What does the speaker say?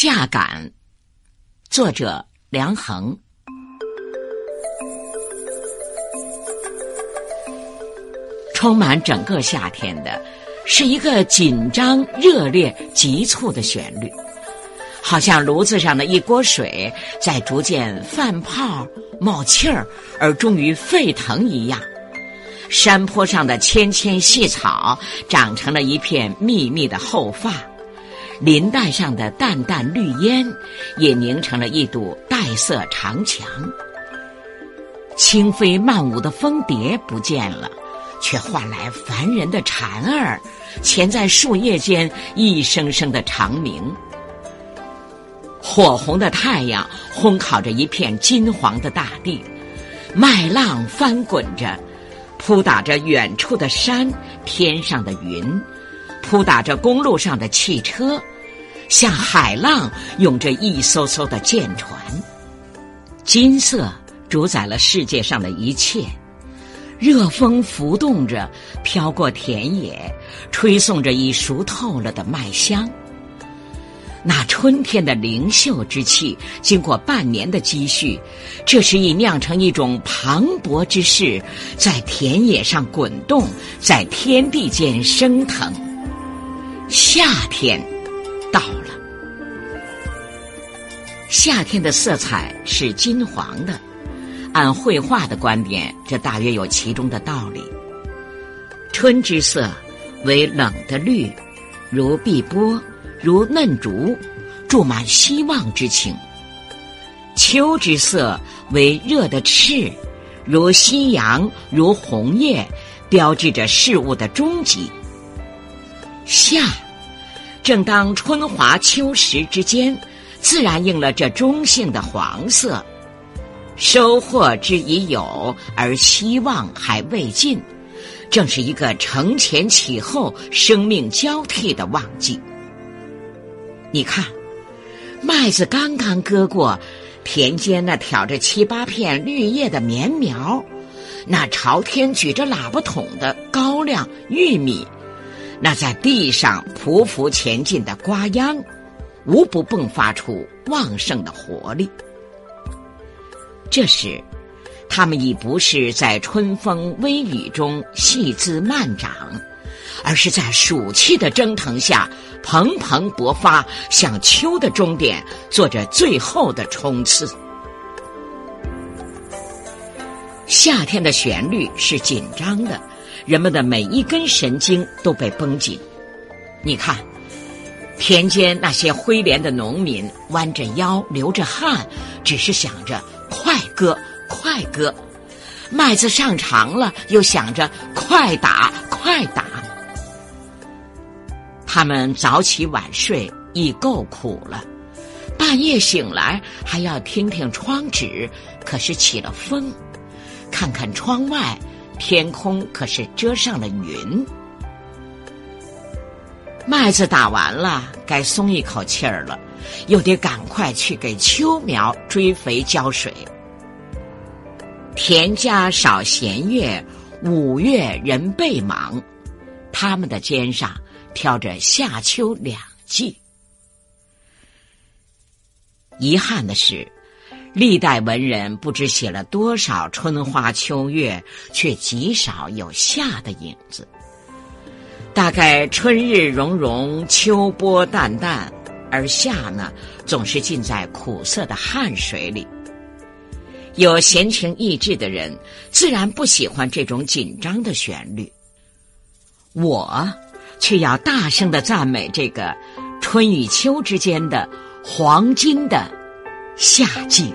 夏感，作者梁衡。充满整个夏天的，是一个紧张、热烈、急促的旋律，好像炉子上的一锅水在逐渐泛泡、冒气儿，而终于沸腾一样。山坡上的纤纤细草长成了一片密密的厚发。林带上的淡淡绿烟，也凝成了一堵黛色长墙。轻飞漫舞的蜂蝶不见了，却换来烦人的蝉儿，潜在树叶间一声声的长鸣。火红的太阳烘烤着一片金黄的大地，麦浪翻滚着，扑打着远处的山，天上的云。扑打着公路上的汽车，像海浪涌着一艘艘的舰船。金色主宰了世界上的一切，热风浮动着，飘过田野，吹送着已熟透了的麦香。那春天的灵秀之气，经过半年的积蓄，这时已酿成一种磅礴之势，在田野上滚动，在天地间升腾。夏天到了，夏天的色彩是金黄的。按绘画的观点，这大约有其中的道理。春之色为冷的绿，如碧波，如嫩竹，注满希望之情；秋之色为热的赤，如夕阳，如红叶，标志着事物的终极。夏，正当春华秋实之间，自然应了这中性的黄色。收获之已有，而希望还未尽，正是一个承前启后、生命交替的旺季。你看，麦子刚刚割过，田间那挑着七八片绿叶的棉苗，那朝天举着喇叭筒的高粱、玉米。那在地上匍匐前进的瓜秧，无不迸发出旺盛的活力。这时，它们已不是在春风微雨中细枝慢长，而是在暑气的蒸腾下蓬蓬勃发，向秋的终点做着最后的冲刺。夏天的旋律是紧张的。人们的每一根神经都被绷紧。你看，田间那些挥镰的农民弯着腰，流着汗，只是想着快割，快割；麦子上场了，又想着快打，快打。他们早起晚睡已够苦了，半夜醒来还要听听窗纸，可是起了风，看看窗外。天空可是遮上了云，麦子打完了，该松一口气儿了，又得赶快去给秋苗追肥浇水。田家少闲月，五月人倍忙，他们的肩上挑着夏秋两季。遗憾的是。历代文人不知写了多少春花秋月，却极少有夏的影子。大概春日融融，秋波淡淡，而夏呢，总是浸在苦涩的汗水里。有闲情逸致的人，自然不喜欢这种紧张的旋律。我，却要大声的赞美这个春与秋之间的黄金的。夏季。